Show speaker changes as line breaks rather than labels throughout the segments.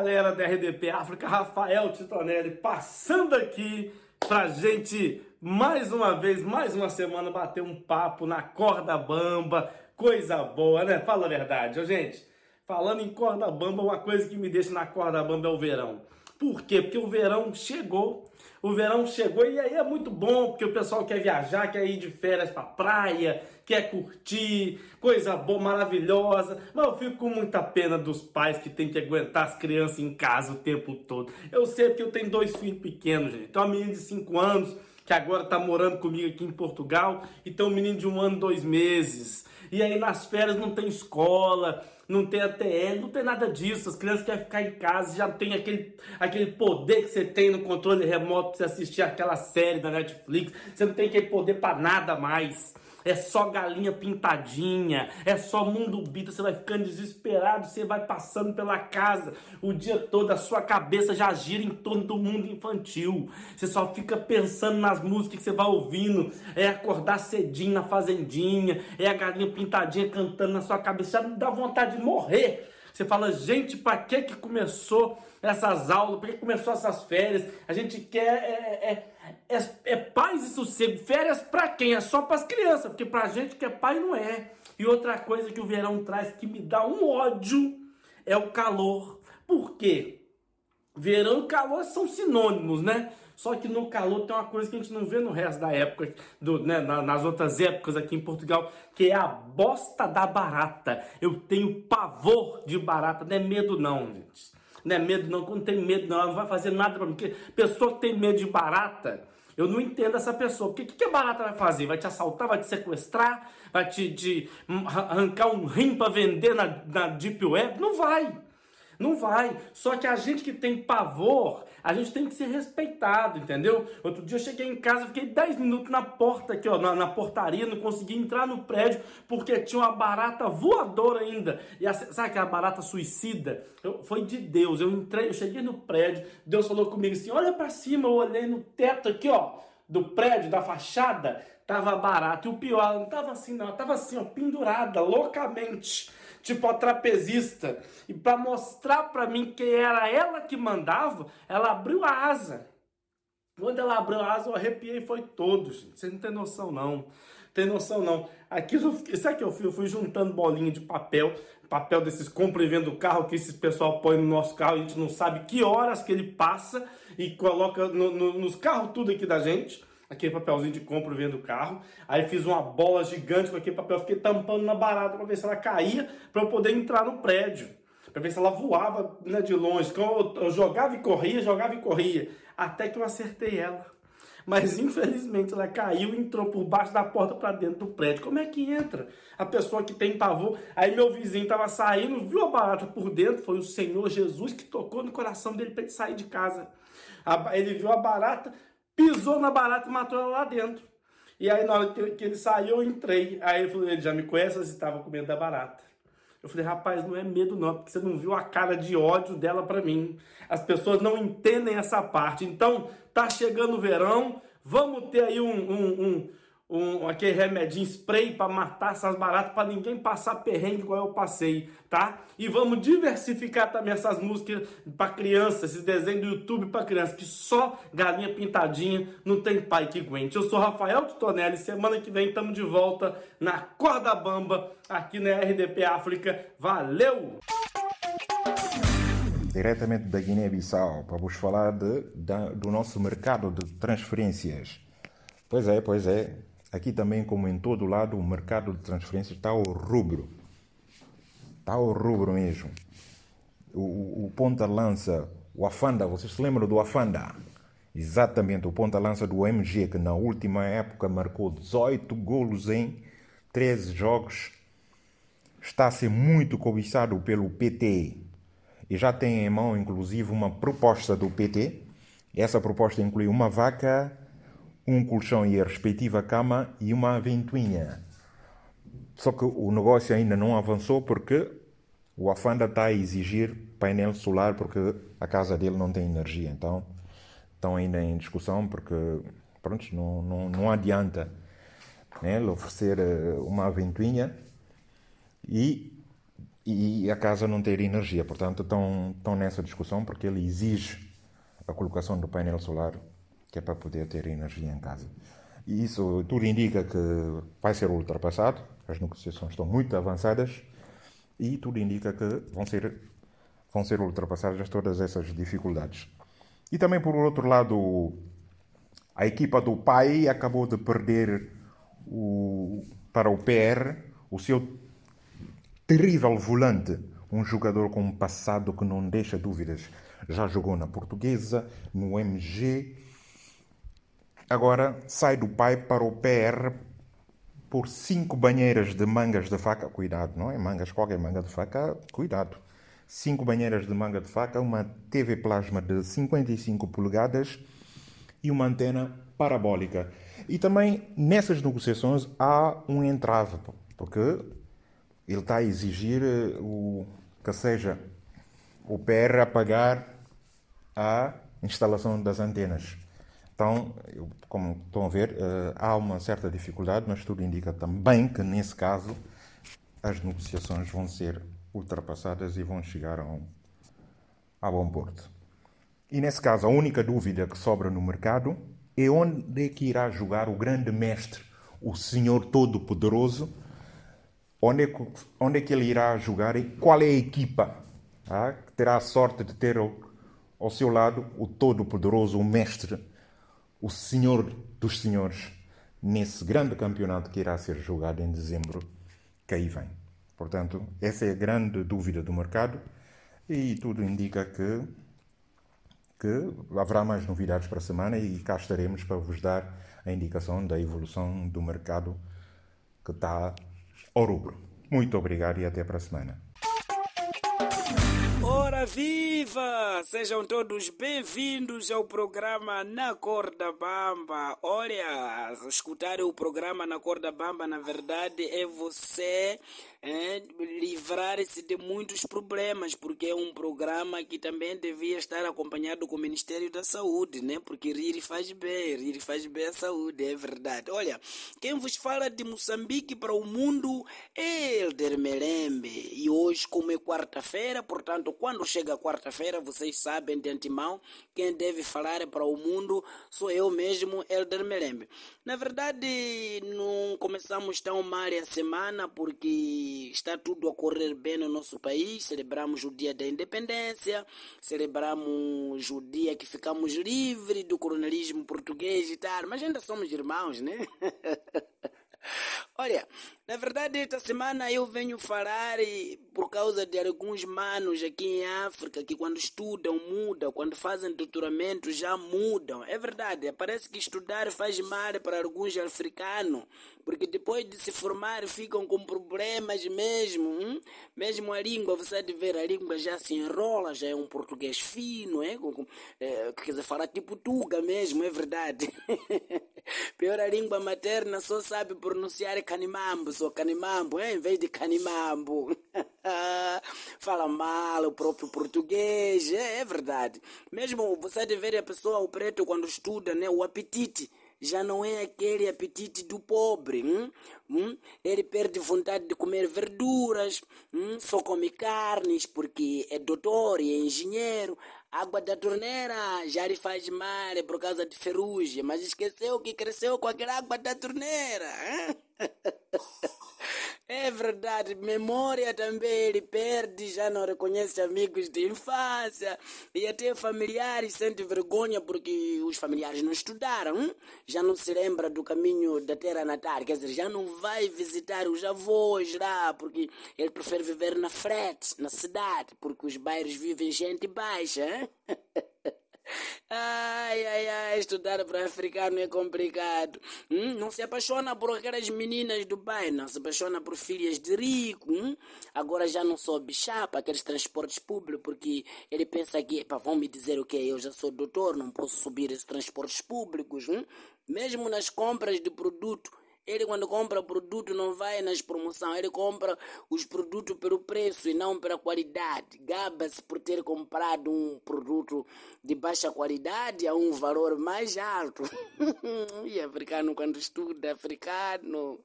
galera da RDP África, Rafael Titonelli, passando aqui pra gente mais uma vez, mais uma semana bater um papo na corda bamba, coisa boa, né? Fala a verdade, gente. Falando em corda bamba, uma coisa que me deixa na corda bamba é o verão. Por quê? Porque o verão chegou. O verão chegou e aí é muito bom, porque o pessoal quer viajar, quer ir de férias pra praia, quer curtir, coisa boa, maravilhosa. Mas eu fico com muita pena dos pais que têm que aguentar as crianças em casa o tempo todo. Eu sei porque eu tenho dois filhos pequenos, gente. Tem uma menina de 5 anos que agora está morando comigo aqui em Portugal, e tem um menino de um ano, dois meses. E aí nas férias não tem escola, não tem ATL, não tem nada disso. As crianças querem ficar em casa, já tem aquele, aquele poder que você tem no controle remoto para você assistir aquela série da Netflix. Você não tem aquele poder para nada mais é só galinha pintadinha, é só mundo bita, você vai ficando desesperado, você vai passando pela casa o dia todo, a sua cabeça já gira em torno do mundo infantil. Você só fica pensando nas músicas que você vai ouvindo, é acordar cedinho na fazendinha, é a galinha pintadinha cantando na sua cabeça, já dá vontade de morrer. Você fala, gente, para que que começou essas aulas? Para que começou essas férias? A gente quer é, é, é, é paz e sossego. Férias para quem? É só para as crianças, porque para gente que é pai não é. E outra coisa que o verão traz que me dá um ódio é o calor. Por quê? Verão e calor são sinônimos, né? Só que no calor tem uma coisa que a gente não vê no resto da época, do, né, nas outras épocas aqui em Portugal, que é a bosta da barata. Eu tenho pavor de barata, não é medo não, gente. Não é medo não, quando tem medo não, ela não vai fazer nada para mim. Porque pessoa que tem medo de barata, eu não entendo essa pessoa. O que, que a barata vai fazer? Vai te assaltar, vai te sequestrar, vai te, te arrancar um rim para vender na, na Deep Web? Não vai. Não vai. Só que a gente que tem pavor, a gente tem que ser respeitado, entendeu? Outro dia eu cheguei em casa, fiquei 10 minutos na porta aqui, ó, na, na portaria, não consegui entrar no prédio porque tinha uma barata voadora ainda. E a, sabe aquela barata suicida? Eu, foi de Deus. Eu entrei, eu cheguei no prédio, Deus falou comigo assim: olha para cima, eu olhei no teto aqui, ó, do prédio, da fachada, tava barata. E o pior, ela não tava assim, não, ela tava assim, ó, pendurada, loucamente tipo a trapezista. E para mostrar para mim que era ela que mandava, ela abriu a asa. Quando ela abriu a asa, eu arrepiei foi todo, gente. Você não tem noção, não. Tem noção, não. Aquilo, sabe que eu fui? Eu fui juntando bolinha de papel, papel desses compra e venda do carro que esses pessoal põe no nosso carro, a gente não sabe que horas que ele passa e coloca no, no, nos carros tudo aqui da gente aquele papelzinho de compra vendo o carro. Aí fiz uma bola gigante com aquele papel, fiquei tampando na barata para ver se ela caía, para eu poder entrar no prédio. Para ver se ela voava né, de longe. Então eu, eu jogava e corria, jogava e corria. Até que eu acertei ela. Mas infelizmente ela caiu e entrou por baixo da porta para dentro do prédio. Como é que entra? A pessoa que tem pavor. Aí meu vizinho estava saindo, viu a barata por dentro. Foi o Senhor Jesus que tocou no coração dele para ele sair de casa. Ele viu a barata, pisou na barata e matou ela lá dentro. E aí, na hora que ele saiu, eu entrei. Aí ele falou: ele já me conhece, você estava com medo da barata. Eu falei, rapaz, não é medo não, porque você não viu a cara de ódio dela para mim. As pessoas não entendem essa parte. Então, tá chegando o verão, vamos ter aí um, um, um um, aquele remedinho spray para matar essas baratas, para ninguém passar perrengue igual eu passei, tá? E vamos diversificar também essas músicas para criança, esses desenhos do YouTube para criança, que só galinha pintadinha não tem pai que aguente. Eu sou Rafael Titonelli, semana que vem estamos de volta na Corda Bamba, aqui na RDP África. Valeu!
Diretamente da Guiné-Bissau, para vos falar de, de, do nosso mercado de transferências. Pois é, pois é. Aqui também, como em todo lado, o mercado de transferências está ao rubro. Está ao rubro mesmo. O, o, o ponta-lança, o Afanda, vocês se lembram do Afanda? Exatamente, o ponta-lança do MG, que na última época marcou 18 golos em 13 jogos, está a ser muito cobiçado pelo PT. E já tem em mão, inclusive, uma proposta do PT. Essa proposta inclui uma vaca um colchão e a respectiva cama e uma ventoinha. Só que o negócio ainda não avançou porque o Afanda está a exigir painel solar porque a casa dele não tem energia. Então estão ainda em discussão porque pronto, não, não, não adianta né, ele oferecer eh, uma ventoinha e, e a casa não ter energia. Portanto, estão, estão nessa discussão porque ele exige a colocação do painel solar, que é para poder ter energia em casa. E isso tudo indica que vai ser ultrapassado, as negociações estão muito avançadas e tudo indica que vão ser, vão ser ultrapassadas todas essas dificuldades. E também, por outro lado, a equipa do pai acabou de perder o, para o PR o seu terrível volante, um jogador com um passado que não deixa dúvidas. Já jogou na Portuguesa, no MG. Agora sai do pai para o PR por cinco banheiras de mangas de faca. Cuidado, não é mangas, qualquer manga de faca, cuidado. Cinco banheiras de manga de faca, uma TV plasma de 55 polegadas e uma antena parabólica. E também nessas negociações há um entrave, porque ele está a exigir eh, o, que seja o PR a pagar a instalação das antenas. Então, como estão a ver, eh, há uma certa dificuldade, mas tudo indica também que, nesse caso, as negociações vão ser ultrapassadas e vão chegar a, um, a bom porto. E nesse caso, a única dúvida que sobra no mercado é onde é que irá jogar o grande mestre, o Senhor Todo-Poderoso, onde, é que, onde é que ele irá jogar e qual é a equipa tá? que terá a sorte de ter ao, ao seu lado o Todo-Poderoso, o mestre, o Senhor dos Senhores, nesse grande campeonato que irá ser jogado em dezembro que aí vem. Portanto, essa é a grande dúvida do mercado e tudo indica que que haverá mais novidades para a semana e cá estaremos para vos dar a indicação da evolução do mercado que está ao rubro. Muito obrigado e até para a semana.
Viva! Sejam todos bem-vindos ao programa Na Corda Bamba. Olha, escutar o programa Na Corda Bamba, na verdade, é você é, livrar-se de muitos problemas, porque é um programa que também devia estar acompanhado com o Ministério da Saúde, né? Porque rir faz bem, rir faz bem à saúde, é verdade. Olha, quem vos fala de Moçambique para o mundo é Elder Melembe. E hoje, como é quarta-feira, portanto, quando chega quarta-feira, vocês sabem de antemão quem deve falar para o mundo sou eu mesmo, Elder Melembe. Na verdade, não começamos tão mal a semana porque está tudo a correr bem no nosso país. Celebramos o dia da independência, celebramos o dia que ficamos livres do coronelismo português e tal, mas ainda somos irmãos, né? Olha, na verdade, esta semana eu venho falar por causa de alguns manos aqui em África que, quando estudam, mudam, quando fazem doutoramento, já mudam. É verdade, parece que estudar faz mal para alguns africanos, porque depois de se formar ficam com problemas mesmo. Hum? Mesmo a língua, você de ver, a língua já se enrola, já é um português fino, é? é quer dizer, fala tipo tuga mesmo, é verdade. Pior a língua materna só sabe pronunciar canimambo, só canimambo, é? em vez de canimambo. Fala mal o próprio português, é, é verdade. Mesmo você deve ver a pessoa, o preto, quando estuda, né, o apetite já não é aquele apetite do pobre. Hum? Hum? Ele perde vontade de comer verduras, hum? só come carnes porque é doutor e é engenheiro. Água da torneira já lhe faz mal por causa de ferrugem, mas esqueceu que cresceu com aquela água da torneira. É verdade, memória também ele perde, já não reconhece amigos de infância e até familiares sente vergonha porque os familiares não estudaram, hum? já não se lembra do caminho da terra natal, quer dizer, já não vai visitar os avós lá porque ele prefere viver na frete, na cidade, porque os bairros vivem gente baixa. Hein? Ai, ai, ai, estudar para africano é complicado. Hum? Não se apaixona por aquelas meninas do bairro, não se apaixona por filhas de rico. Hum? Agora já não soube chapa aqueles transportes públicos, porque ele pensa que, pá, vão me dizer o que? Eu já sou doutor, não posso subir esses transportes públicos. Hum? Mesmo nas compras de produto, ele quando compra produto não vai nas promoções, ele compra os produtos pelo preço e não pela qualidade. Gaba-se por ter comprado um produto de baixa qualidade a um valor mais alto. e africano quando estuda africano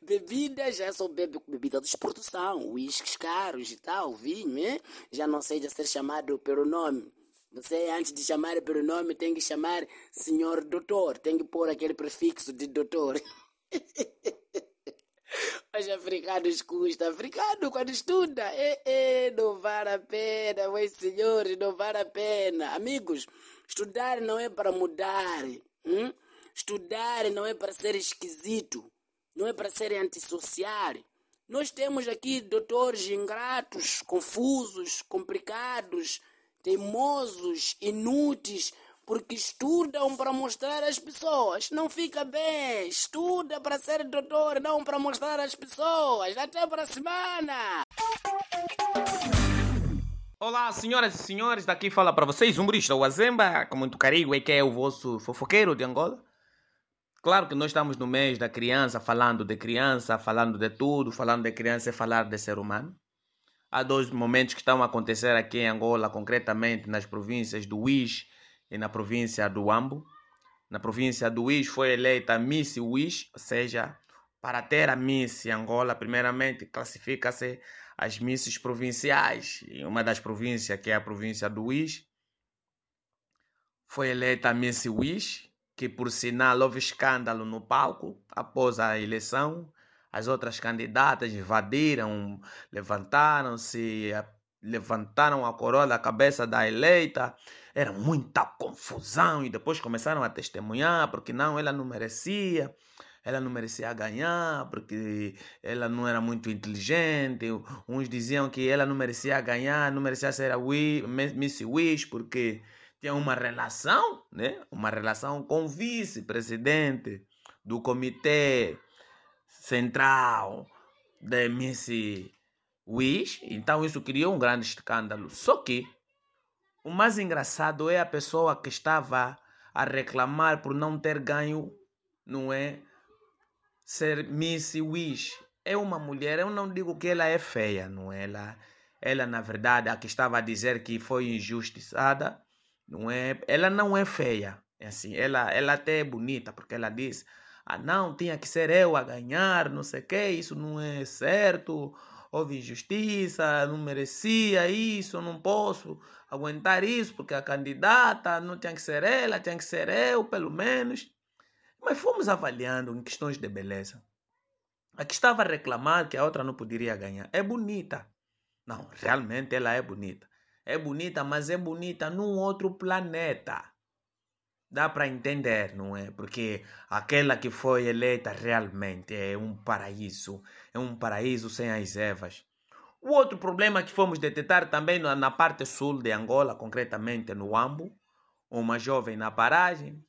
Bebida já só bebe bebida de exportação, uísques caros e tal, vinho, né? Já não seja ser chamado pelo nome. Você, antes de chamar pelo nome, tem que chamar senhor doutor, tem que pôr aquele prefixo de doutor. Os africanos custam. Africano, quando estuda, é, é, não vale a pena, meus senhores, não vale a pena. Amigos, estudar não é para mudar. Hum? Estudar não é para ser esquisito, não é para ser antissocial. Nós temos aqui doutores ingratos, confusos, complicados, teimosos, inúteis, porque estudam para mostrar às pessoas. Não fica bem. Estuda para ser doutor, não para mostrar às pessoas. Até para a semana.
Olá, senhoras e senhores, daqui fala para vocês humorista Wazemba, com muito carinho, e que é o vosso fofoqueiro de Angola. Claro que nós estamos no mês da criança, falando de criança, falando de tudo, falando de criança é falar de ser humano. Há dois momentos que estão a acontecer aqui em Angola, concretamente nas províncias do Uís e na província do Ambo. Na província do Uís foi eleita Miss Uís, ou seja, para ter a Miss Angola, primeiramente classifica-se as misses provinciais. E uma das províncias, que é a província do Uís, foi eleita a Miss Uís, que por sinal houve escândalo no palco após a eleição. As outras candidatas invadiram, levantaram-se, levantaram a coroa da cabeça da eleita. Era muita confusão e depois começaram a testemunhar porque não, ela não merecia. Ela não merecia ganhar porque ela não era muito inteligente. Uns diziam que ela não merecia ganhar, não merecia ser a Miss Wish porque tinha uma relação, né? Uma relação com o vice-presidente do comitê central da Miss Wish. Então isso criou um grande escândalo. Só que o mais engraçado é a pessoa que estava a reclamar por não ter ganho, não é? Ser Miss Wish. É uma mulher, eu não digo que ela é feia, não é? Ela, ela na verdade, a que estava a dizer que foi injustiçada, não é? Ela não é feia. É assim, ela, ela até é bonita, porque ela diz ah, não, tinha que ser eu a ganhar, não sei o que, isso não é certo, houve injustiça, não merecia isso, não posso aguentar isso, porque a candidata não tinha que ser ela, tinha que ser eu, pelo menos. Mas fomos avaliando em questões de beleza. A que estava a reclamar que a outra não poderia ganhar é bonita. Não, realmente ela é bonita. É bonita, mas é bonita num outro planeta. Dá para entender, não é? Porque aquela que foi eleita realmente é um paraíso, é um paraíso sem as ervas. O outro problema que fomos detectar também na parte sul de Angola, concretamente no Ambo, uma jovem na paragem,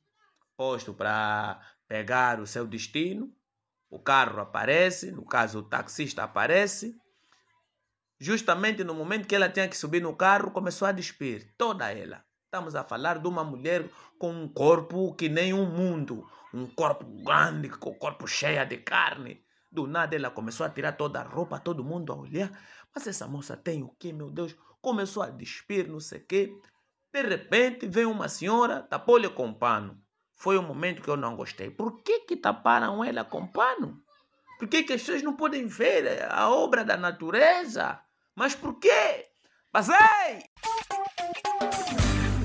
posto para pegar o seu destino, o carro aparece, no caso o taxista aparece, justamente no momento que ela tinha que subir no carro, começou a despir toda ela. Estamos a falar de uma mulher com um corpo que nem um mundo, um corpo grande, com o corpo cheio de carne. Do nada ela começou a tirar toda a roupa, todo mundo a olhar. Mas essa moça tem o que, meu Deus? Começou a despir, não sei o quê. De repente vem uma senhora, tapou-lhe com pano. Foi um momento que eu não gostei. Por que, que taparam ela com pano? Por que, que as pessoas não podem ver a obra da natureza? Mas por quê? Passei!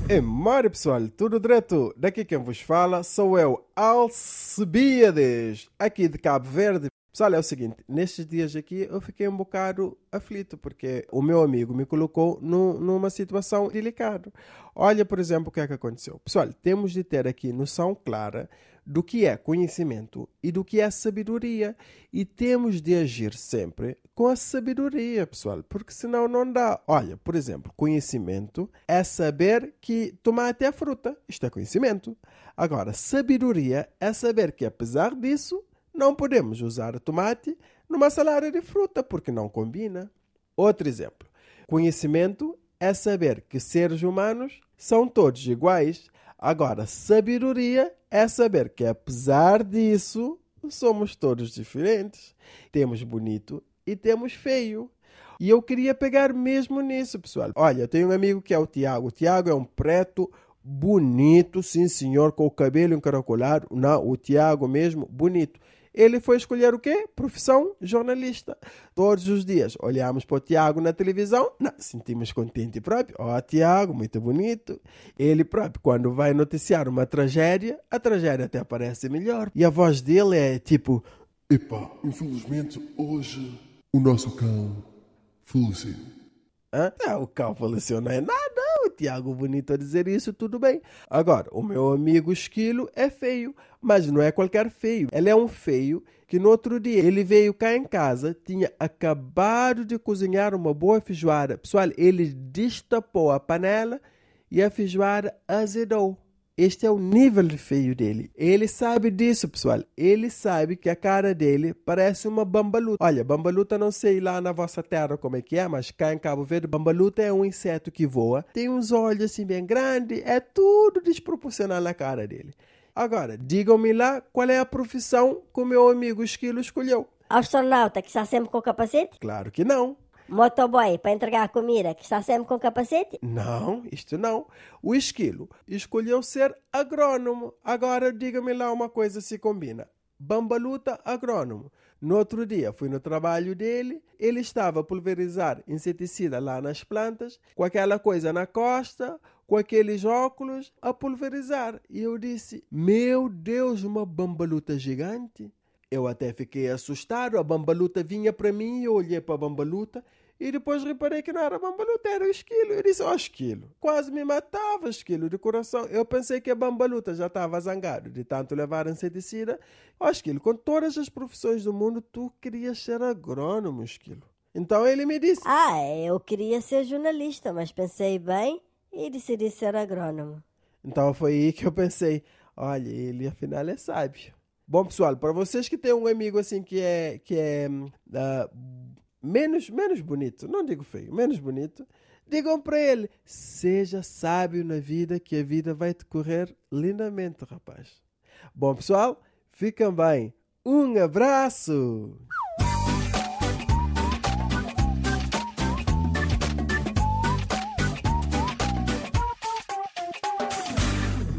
É Mário pessoal, tudo direto? Daqui quem vos fala sou eu, Alcebiades, aqui de Cabo Verde. Pessoal, é o seguinte, nestes dias aqui eu fiquei um bocado aflito porque o meu amigo me colocou no, numa situação delicada. Olha, por exemplo, o que é que aconteceu. Pessoal, temos de ter aqui noção clara do que é conhecimento e do que é sabedoria. E temos de agir sempre com a sabedoria, pessoal, porque senão não dá. Olha, por exemplo, conhecimento é saber que tomate é fruta. Isto é conhecimento. Agora, sabedoria é saber que, apesar disso, não podemos usar tomate numa salada de fruta, porque não combina. Outro exemplo. Conhecimento é saber que seres humanos são todos iguais. Agora, sabedoria é saber que, apesar disso, somos todos diferentes. Temos bonito e temos feio. E eu queria pegar mesmo nisso, pessoal. Olha, eu tenho um amigo que é o Tiago. O Tiago é um preto bonito, sim senhor, com o cabelo encaracolado. Não, o Tiago mesmo, bonito. Ele foi escolher o quê? Profissão jornalista. Todos os dias olhamos para o Tiago na televisão, não, sentimos contente próprio. Ó, oh, Tiago, muito bonito. Ele próprio, quando vai noticiar uma tragédia, a tragédia até parece melhor. E a voz dele é tipo:
Epá, infelizmente hoje o nosso cão faleceu.
Hã? Ah, o cão faleceu não é nada. Tiago bonito a dizer isso, tudo bem. Agora, o meu amigo Esquilo é feio, mas não é qualquer feio. Ele é um feio que no outro dia ele veio cá em casa, tinha acabado de cozinhar uma boa feijoada. Pessoal, ele destapou a panela e a feijoada azedou. Este é o nível de feio dele. Ele sabe disso, pessoal. Ele sabe que a cara dele parece uma bambaluta. Olha, bambaluta não sei lá na vossa terra como é que é, mas cá em Cabo Verde, bambaluta é um inseto que voa, tem uns olhos assim bem grandes, é tudo desproporcional na cara dele. Agora, digam-me lá qual é a profissão que o meu amigo Esquilo escolheu.
Astronauta que está sempre com capacete?
Claro que não.
Motoboy para entregar a comida que está sempre com capacete?
Não, isto não. O esquilo escolheu ser agrônomo. Agora diga-me lá uma coisa se combina. Bambaluta agrônomo. No outro dia fui no trabalho dele, ele estava a pulverizar inseticida lá nas plantas, com aquela coisa na costa, com aqueles óculos, a pulverizar. E eu disse: Meu Deus, uma bambaluta gigante! Eu até fiquei assustado. A bambaluta vinha para mim eu olhei para a bambaluta e depois reparei que não era bambaluta, era o esquilo. Eu disse, ó oh, esquilo, quase me matava esquilo de coração. Eu pensei que a bambaluta já estava zangado de tanto levar inseticida. Ó oh, esquilo, com todas as profissões do mundo, tu querias ser agrônomo, esquilo. Então ele me disse...
Ah, eu queria ser jornalista, mas pensei bem e decidi ser agrônomo.
Então foi aí que eu pensei, olha, ele afinal é sábio. Bom, pessoal, para vocês que têm um amigo assim que é, que é uh, menos, menos bonito, não digo feio, menos bonito, digam para ele: seja sábio na vida, que a vida vai te correr lindamente, rapaz. Bom, pessoal, fiquem bem. Um abraço!